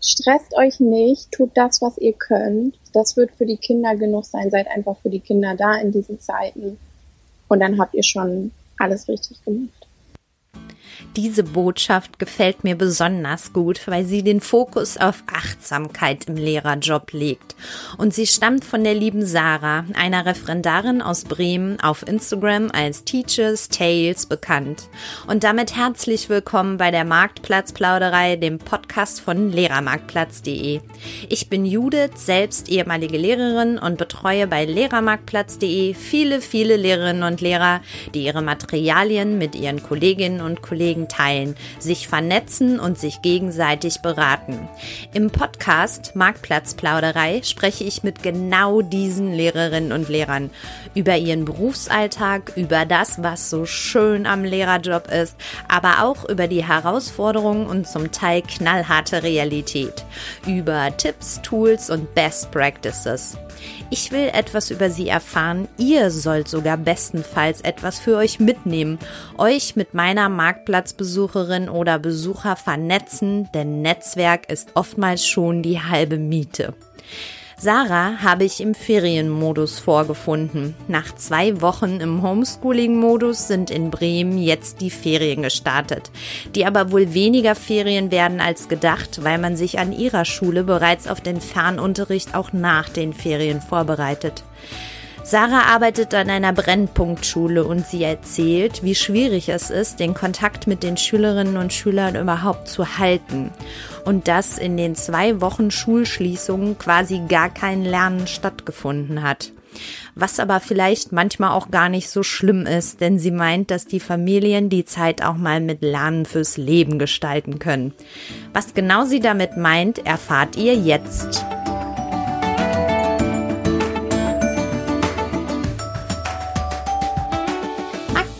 stresst euch nicht, tut das, was ihr könnt. Das wird für die Kinder genug sein. Seid einfach für die Kinder da in diesen Zeiten. Und dann habt ihr schon alles richtig gemacht. Diese Botschaft gefällt mir besonders gut, weil sie den Fokus auf Achtsamkeit im Lehrerjob legt. Und sie stammt von der lieben Sarah, einer Referendarin aus Bremen, auf Instagram als Teachers Tales bekannt. Und damit herzlich willkommen bei der Marktplatzplauderei, dem Podcast von Lehrermarktplatz.de. Ich bin Judith, selbst ehemalige Lehrerin und betreue bei Lehrermarktplatz.de viele, viele Lehrerinnen und Lehrer, die ihre Materialien mit ihren Kolleginnen und Kollegen Kollegen teilen, sich vernetzen und sich gegenseitig beraten. Im Podcast Marktplatzplauderei spreche ich mit genau diesen Lehrerinnen und Lehrern über ihren Berufsalltag, über das, was so schön am Lehrerjob ist, aber auch über die Herausforderungen und zum Teil knallharte Realität, über Tipps, Tools und Best Practices. Ich will etwas über sie erfahren. Ihr sollt sogar bestenfalls etwas für euch mitnehmen, euch mit meiner Marktplatzbesucherin oder Besucher vernetzen, denn Netzwerk ist oftmals schon die halbe Miete. Sarah habe ich im Ferienmodus vorgefunden. Nach zwei Wochen im Homeschooling-Modus sind in Bremen jetzt die Ferien gestartet, die aber wohl weniger Ferien werden als gedacht, weil man sich an ihrer Schule bereits auf den Fernunterricht auch nach den Ferien vorbereitet. Sarah arbeitet an einer Brennpunktschule und sie erzählt, wie schwierig es ist, den Kontakt mit den Schülerinnen und Schülern überhaupt zu halten. Und dass in den zwei Wochen Schulschließungen quasi gar kein Lernen stattgefunden hat. Was aber vielleicht manchmal auch gar nicht so schlimm ist, denn sie meint, dass die Familien die Zeit auch mal mit Lernen fürs Leben gestalten können. Was genau sie damit meint, erfahrt ihr jetzt.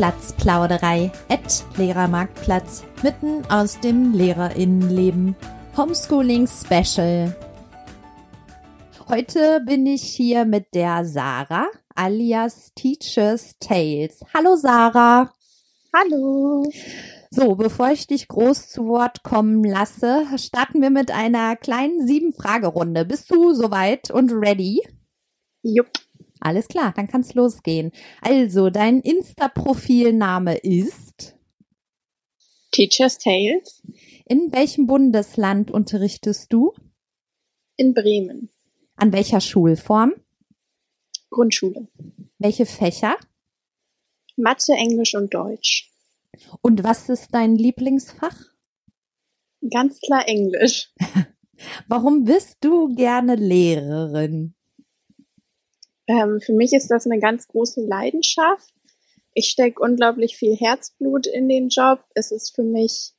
Marktplatzplauderei at Lehrermarktplatz mitten aus dem Lehrerinnenleben. Homeschooling Special. Heute bin ich hier mit der Sarah alias Teachers Tales. Hallo Sarah. Hallo. So, bevor ich dich groß zu Wort kommen lasse, starten wir mit einer kleinen sieben Fragerunde. Bist du soweit und ready? Jupp. Alles klar, dann kann's losgehen. Also, dein Insta-Profilname ist Teacher's Tales. In welchem Bundesland unterrichtest du? In Bremen. An welcher Schulform? Grundschule. Welche Fächer? Mathe, Englisch und Deutsch. Und was ist dein Lieblingsfach? Ganz klar Englisch. Warum bist du gerne Lehrerin? Ähm, für mich ist das eine ganz große Leidenschaft. Ich stecke unglaublich viel Herzblut in den Job. Es ist für mich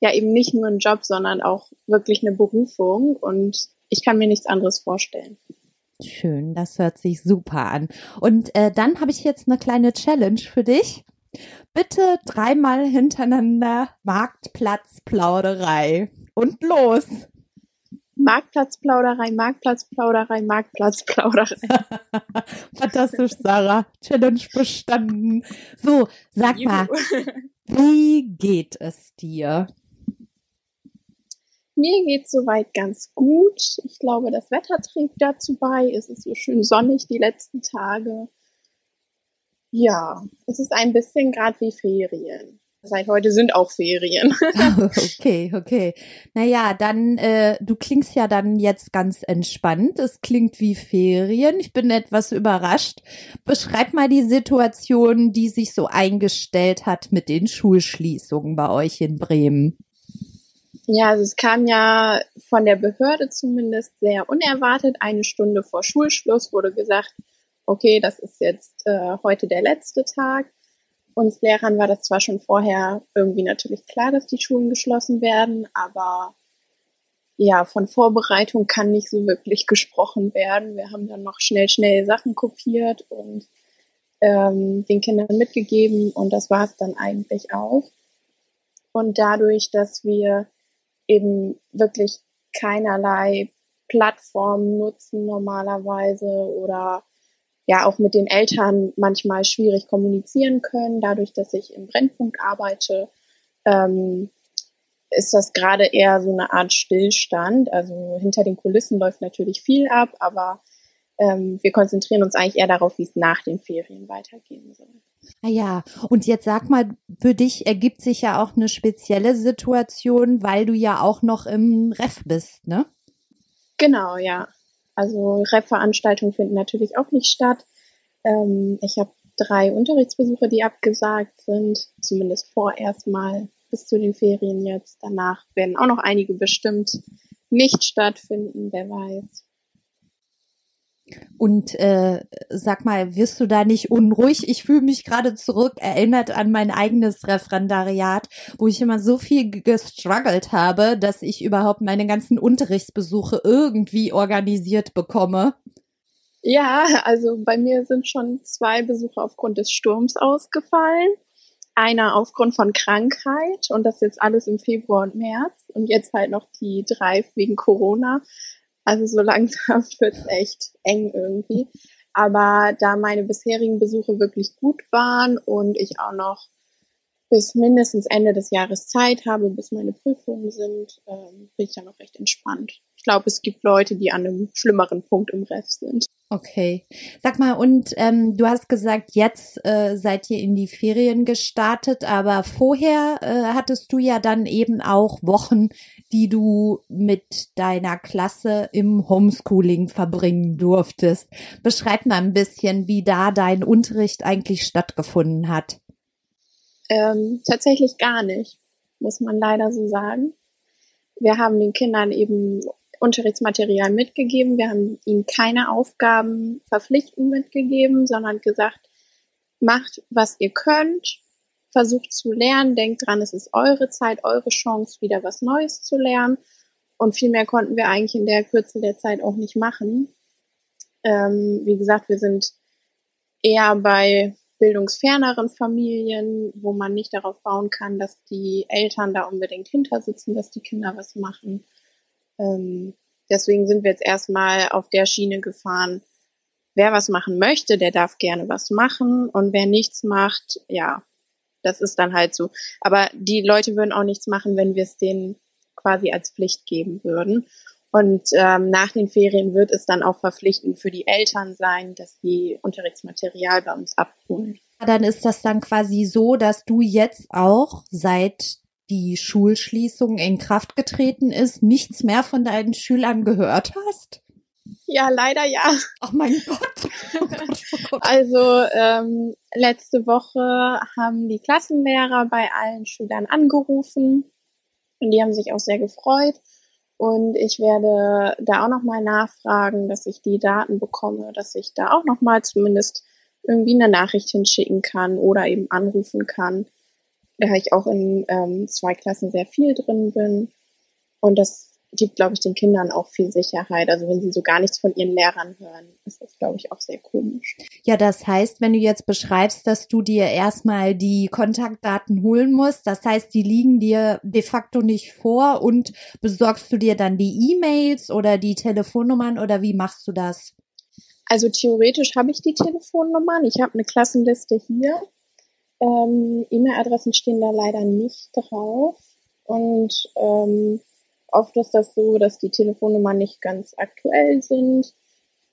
ja eben nicht nur ein Job, sondern auch wirklich eine Berufung und ich kann mir nichts anderes vorstellen. Schön, das hört sich super an. Und äh, dann habe ich jetzt eine kleine Challenge für dich. Bitte dreimal hintereinander Marktplatzplauderei. Und los! Marktplatzplauderei, Marktplatzplauderei, Marktplatzplauderei. Fantastisch, Sarah. Challenge bestanden. So, sag Juhu. mal, wie geht es dir? Mir geht soweit ganz gut. Ich glaube, das Wetter trägt dazu bei. Es ist so schön sonnig die letzten Tage. Ja, es ist ein bisschen gerade wie Ferien. Seit heute sind auch Ferien. okay, okay. Naja, dann, äh, du klingst ja dann jetzt ganz entspannt. Es klingt wie Ferien. Ich bin etwas überrascht. Beschreib mal die Situation, die sich so eingestellt hat mit den Schulschließungen bei euch in Bremen. Ja, also es kam ja von der Behörde zumindest sehr unerwartet. Eine Stunde vor Schulschluss wurde gesagt, okay, das ist jetzt äh, heute der letzte Tag. Uns Lehrern war das zwar schon vorher irgendwie natürlich klar, dass die Schulen geschlossen werden, aber ja, von Vorbereitung kann nicht so wirklich gesprochen werden. Wir haben dann noch schnell, schnell Sachen kopiert und ähm, den Kindern mitgegeben und das war es dann eigentlich auch. Und dadurch, dass wir eben wirklich keinerlei Plattformen nutzen normalerweise oder ja auch mit den Eltern manchmal schwierig kommunizieren können, dadurch, dass ich im Brennpunkt arbeite, ähm, ist das gerade eher so eine Art Stillstand. Also hinter den Kulissen läuft natürlich viel ab, aber ähm, wir konzentrieren uns eigentlich eher darauf, wie es nach den Ferien weitergehen soll. Ah ja, und jetzt sag mal, für dich ergibt sich ja auch eine spezielle Situation, weil du ja auch noch im Ref bist, ne? Genau, ja. Also Ref-Veranstaltungen finden natürlich auch nicht statt. Ähm, ich habe drei Unterrichtsbesuche, die abgesagt sind, zumindest vorerst mal bis zu den Ferien jetzt. Danach werden auch noch einige bestimmt nicht stattfinden, wer weiß. Und äh, sag mal, wirst du da nicht unruhig? Ich fühle mich gerade zurück erinnert an mein eigenes Referendariat, wo ich immer so viel gestruggelt habe, dass ich überhaupt meine ganzen Unterrichtsbesuche irgendwie organisiert bekomme. Ja, also bei mir sind schon zwei Besuche aufgrund des Sturms ausgefallen. Einer aufgrund von Krankheit und das jetzt alles im Februar und März und jetzt halt noch die drei wegen Corona. Also so langsam wird es echt eng irgendwie. Aber da meine bisherigen Besuche wirklich gut waren und ich auch noch bis mindestens Ende des Jahres Zeit habe, bis meine Prüfungen sind, ähm, bin ich ja noch recht entspannt. Ich glaube, es gibt Leute, die an einem schlimmeren Punkt im Ref sind. Okay. Sag mal, und ähm, du hast gesagt, jetzt äh, seid ihr in die Ferien gestartet, aber vorher äh, hattest du ja dann eben auch Wochen, die du mit deiner Klasse im Homeschooling verbringen durftest. Beschreib mal ein bisschen, wie da dein Unterricht eigentlich stattgefunden hat. Ähm, tatsächlich gar nicht, muss man leider so sagen. Wir haben den Kindern eben Unterrichtsmaterial mitgegeben. Wir haben ihnen keine Aufgaben verpflichtend mitgegeben, sondern gesagt, macht, was ihr könnt, versucht zu lernen, denkt dran, es ist eure Zeit, eure Chance, wieder was Neues zu lernen. Und viel mehr konnten wir eigentlich in der Kürze der Zeit auch nicht machen. Ähm, wie gesagt, wir sind eher bei bildungsferneren Familien, wo man nicht darauf bauen kann, dass die Eltern da unbedingt hintersitzen, dass die Kinder was machen. Ähm, deswegen sind wir jetzt erstmal auf der Schiene gefahren. Wer was machen möchte, der darf gerne was machen. Und wer nichts macht, ja, das ist dann halt so. Aber die Leute würden auch nichts machen, wenn wir es denen quasi als Pflicht geben würden. Und ähm, nach den Ferien wird es dann auch verpflichtend für die Eltern sein, dass sie Unterrichtsmaterial bei uns abholen. Dann ist das dann quasi so, dass du jetzt auch seit die Schulschließung in Kraft getreten ist, nichts mehr von deinen Schülern gehört hast? Ja, leider ja. Ach mein Gott. Oh Gott, oh Gott. Also ähm, letzte Woche haben die Klassenlehrer bei allen Schülern angerufen und die haben sich auch sehr gefreut. Und ich werde da auch nochmal nachfragen, dass ich die Daten bekomme, dass ich da auch nochmal zumindest irgendwie eine Nachricht hinschicken kann oder eben anrufen kann, da ich auch in ähm, zwei Klassen sehr viel drin bin. Und das gibt, glaube ich, den Kindern auch viel Sicherheit. Also wenn sie so gar nichts von ihren Lehrern hören, ist das, glaube ich, auch sehr komisch. Ja, das heißt, wenn du jetzt beschreibst, dass du dir erstmal die Kontaktdaten holen musst, das heißt, die liegen dir de facto nicht vor und besorgst du dir dann die E-Mails oder die Telefonnummern oder wie machst du das? Also theoretisch habe ich die Telefonnummern. Ich habe eine Klassenliste hier. Ähm, E-Mail-Adressen stehen da leider nicht drauf. Und ähm, oft ist das so, dass die Telefonnummern nicht ganz aktuell sind.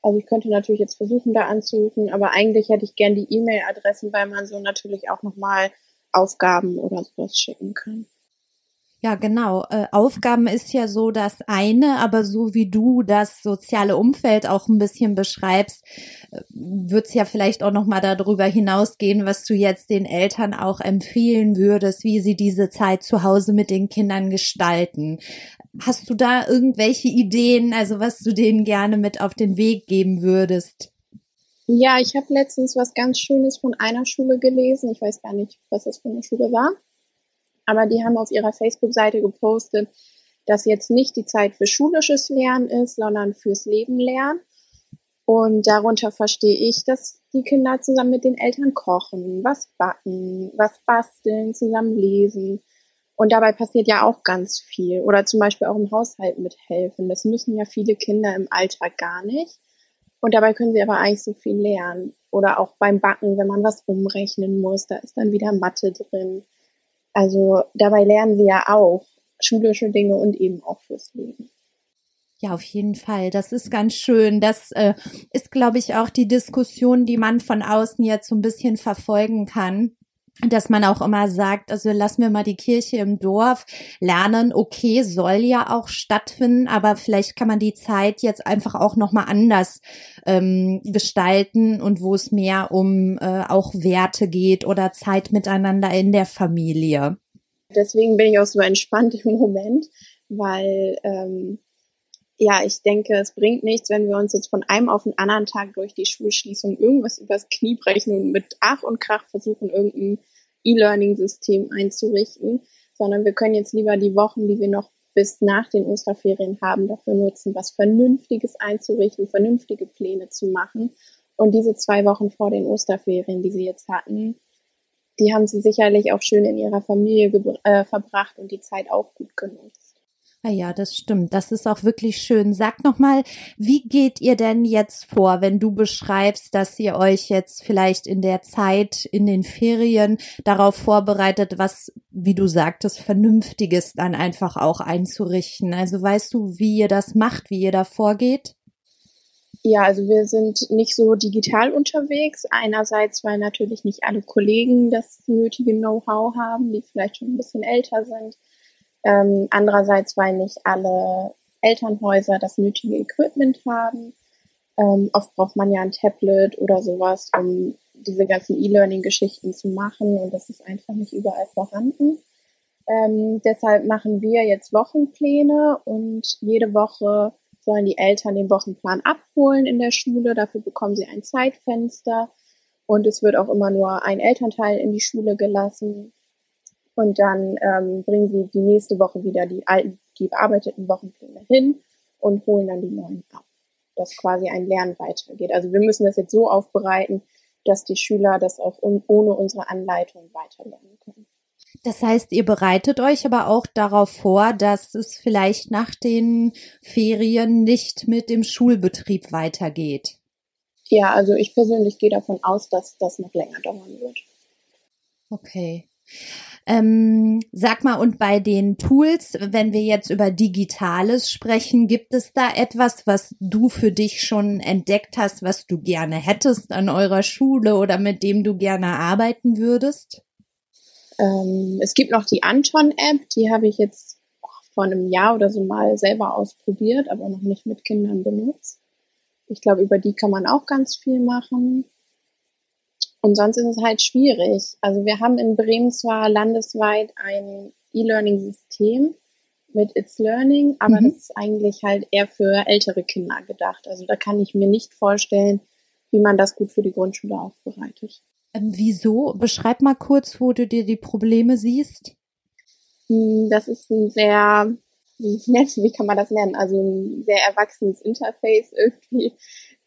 Also ich könnte natürlich jetzt versuchen, da anzurufen, aber eigentlich hätte ich gern die E-Mail-Adressen, weil man so natürlich auch nochmal Aufgaben oder sowas schicken kann. Ja, genau. Äh, Aufgaben ist ja so das eine, aber so wie du das soziale Umfeld auch ein bisschen beschreibst, äh, wird es ja vielleicht auch noch mal darüber hinausgehen, was du jetzt den Eltern auch empfehlen würdest, wie sie diese Zeit zu Hause mit den Kindern gestalten. Hast du da irgendwelche Ideen, also was du denen gerne mit auf den Weg geben würdest? Ja, ich habe letztens was ganz Schönes von einer Schule gelesen. Ich weiß gar nicht, was das für eine Schule war aber die haben auf ihrer Facebook-Seite gepostet, dass jetzt nicht die Zeit für schulisches Lernen ist, sondern fürs Leben lernen. Und darunter verstehe ich, dass die Kinder zusammen mit den Eltern kochen, was backen, was basteln, zusammen lesen. Und dabei passiert ja auch ganz viel. Oder zum Beispiel auch im Haushalt mithelfen. Das müssen ja viele Kinder im Alltag gar nicht. Und dabei können sie aber eigentlich so viel lernen. Oder auch beim Backen, wenn man was umrechnen muss, da ist dann wieder Mathe drin. Also dabei lernen wir ja auch. schulische Dinge und eben auch fürs Leben. Ja, auf jeden Fall. Das ist ganz schön. Das äh, ist, glaube ich, auch die Diskussion, die man von außen jetzt so ein bisschen verfolgen kann dass man auch immer sagt, also lassen wir mal die Kirche im Dorf lernen. Okay, soll ja auch stattfinden, aber vielleicht kann man die Zeit jetzt einfach auch noch mal anders ähm, gestalten und wo es mehr um äh, auch Werte geht oder Zeit miteinander in der Familie. Deswegen bin ich auch so entspannt im Moment, weil ähm, ja, ich denke, es bringt nichts, wenn wir uns jetzt von einem auf den anderen Tag durch die Schulschließung irgendwas übers Knie brechen und mit Ach und Krach versuchen, irgendein E-Learning-System einzurichten, sondern wir können jetzt lieber die Wochen, die wir noch bis nach den Osterferien haben, dafür nutzen, was Vernünftiges einzurichten, vernünftige Pläne zu machen. Und diese zwei Wochen vor den Osterferien, die sie jetzt hatten, die haben sie sicherlich auch schön in ihrer Familie äh, verbracht und die Zeit auch gut genutzt. Ah ja, das stimmt. Das ist auch wirklich schön. Sag noch mal, wie geht ihr denn jetzt vor, wenn du beschreibst, dass ihr euch jetzt vielleicht in der Zeit in den Ferien darauf vorbereitet, was, wie du sagtest, vernünftiges dann einfach auch einzurichten? Also weißt du, wie ihr das macht, wie ihr da vorgeht? Ja, also wir sind nicht so digital unterwegs. Einerseits, weil natürlich nicht alle Kollegen das nötige Know-how haben, die vielleicht schon ein bisschen älter sind. Ähm, andererseits, weil nicht alle Elternhäuser das nötige Equipment haben. Ähm, oft braucht man ja ein Tablet oder sowas, um diese ganzen E-Learning-Geschichten zu machen und das ist einfach nicht überall vorhanden. Ähm, deshalb machen wir jetzt Wochenpläne und jede Woche sollen die Eltern den Wochenplan abholen in der Schule. Dafür bekommen sie ein Zeitfenster und es wird auch immer nur ein Elternteil in die Schule gelassen. Und dann ähm, bringen sie die nächste Woche wieder die alten, die bearbeiteten Wochenpläne hin und holen dann die neuen ab. Dass quasi ein Lernen weitergeht. Also wir müssen das jetzt so aufbereiten, dass die Schüler das auch ohne unsere Anleitung weiterlernen können. Das heißt, ihr bereitet euch aber auch darauf vor, dass es vielleicht nach den Ferien nicht mit dem Schulbetrieb weitergeht. Ja, also ich persönlich gehe davon aus, dass das noch länger dauern wird. Okay. Ähm, sag mal, und bei den Tools, wenn wir jetzt über Digitales sprechen, gibt es da etwas, was du für dich schon entdeckt hast, was du gerne hättest an eurer Schule oder mit dem du gerne arbeiten würdest? Ähm, es gibt noch die Anton-App, die habe ich jetzt vor einem Jahr oder so mal selber ausprobiert, aber noch nicht mit Kindern benutzt. Ich glaube, über die kann man auch ganz viel machen. Und sonst ist es halt schwierig. Also wir haben in Bremen zwar landesweit ein E-Learning-System mit It's Learning, aber mhm. das ist eigentlich halt eher für ältere Kinder gedacht. Also da kann ich mir nicht vorstellen, wie man das gut für die Grundschule aufbereitet. Ähm, wieso? Beschreib mal kurz, wo du dir die Probleme siehst. Hm, das ist ein sehr, wie, wie kann man das nennen? Also ein sehr erwachsenes Interface irgendwie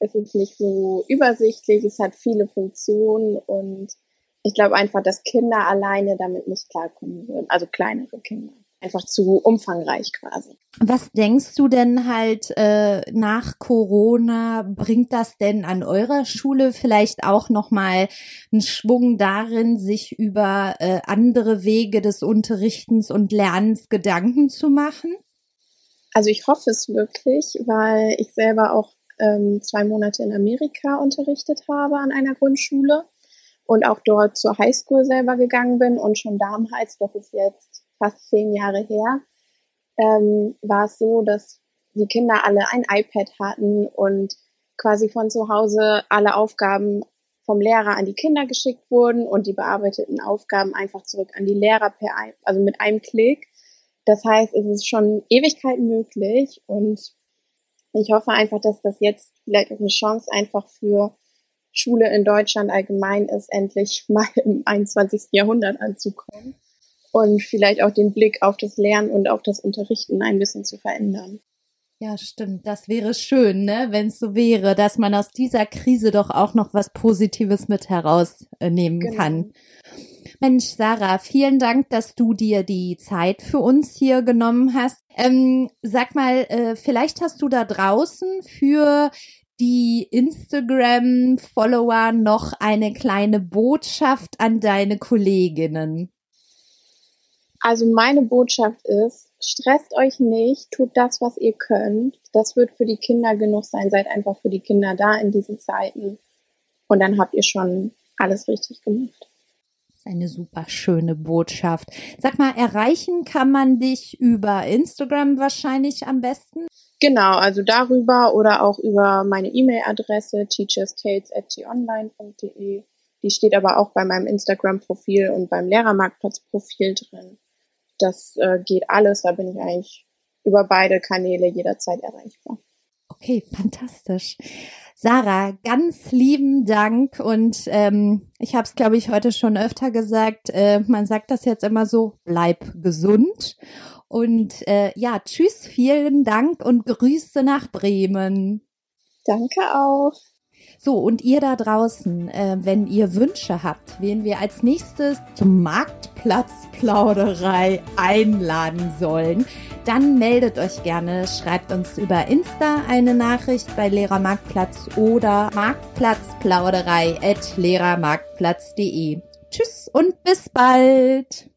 es ist nicht so übersichtlich, es hat viele Funktionen und ich glaube einfach, dass Kinder alleine damit nicht klarkommen würden, also kleinere Kinder. Einfach zu umfangreich quasi. Was denkst du denn halt äh, nach Corona bringt das denn an eurer Schule vielleicht auch noch mal einen Schwung darin, sich über äh, andere Wege des Unterrichtens und Lernens Gedanken zu machen? Also ich hoffe es wirklich, weil ich selber auch ähm, zwei Monate in Amerika unterrichtet habe an einer Grundschule und auch dort zur Highschool selber gegangen bin und schon damals, das ist jetzt fast zehn Jahre her, ähm, war es so, dass die Kinder alle ein iPad hatten und quasi von zu Hause alle Aufgaben vom Lehrer an die Kinder geschickt wurden und die bearbeiteten Aufgaben einfach zurück an die Lehrer per, also mit einem Klick. Das heißt, es ist schon Ewigkeiten möglich und ich hoffe einfach, dass das jetzt vielleicht eine Chance einfach für Schule in Deutschland allgemein ist, endlich mal im 21. Jahrhundert anzukommen und vielleicht auch den Blick auf das Lernen und auf das Unterrichten ein bisschen zu verändern. Ja, stimmt. Das wäre schön, ne, wenn es so wäre, dass man aus dieser Krise doch auch noch was Positives mit herausnehmen genau. kann. Mensch, Sarah, vielen Dank, dass du dir die Zeit für uns hier genommen hast. Ähm, sag mal, äh, vielleicht hast du da draußen für die Instagram-Follower noch eine kleine Botschaft an deine Kolleginnen. Also meine Botschaft ist, stresst euch nicht, tut das, was ihr könnt. Das wird für die Kinder genug sein. Seid einfach für die Kinder da in diesen Zeiten. Und dann habt ihr schon alles richtig gemacht. Eine super schöne Botschaft. Sag mal, erreichen kann man dich über Instagram wahrscheinlich am besten? Genau, also darüber oder auch über meine E-Mail-Adresse teacherstates.tonline.de. Die steht aber auch bei meinem Instagram-Profil und beim Lehrermarktplatz-Profil drin. Das äh, geht alles, da bin ich eigentlich über beide Kanäle jederzeit erreichbar. Okay, fantastisch. Sarah, ganz lieben Dank und ähm, ich habe es, glaube ich, heute schon öfter gesagt. Äh, man sagt das jetzt immer so: Bleib gesund und äh, ja, tschüss, vielen Dank und Grüße nach Bremen. Danke auch. So, und ihr da draußen, äh, wenn ihr Wünsche habt, wen wir als nächstes zum Marktplatzplauderei einladen sollen, dann meldet euch gerne, schreibt uns über Insta eine Nachricht bei Lehrermarktplatz oder marktplatzplauderei at lehrermarktplatz.de. Tschüss und bis bald!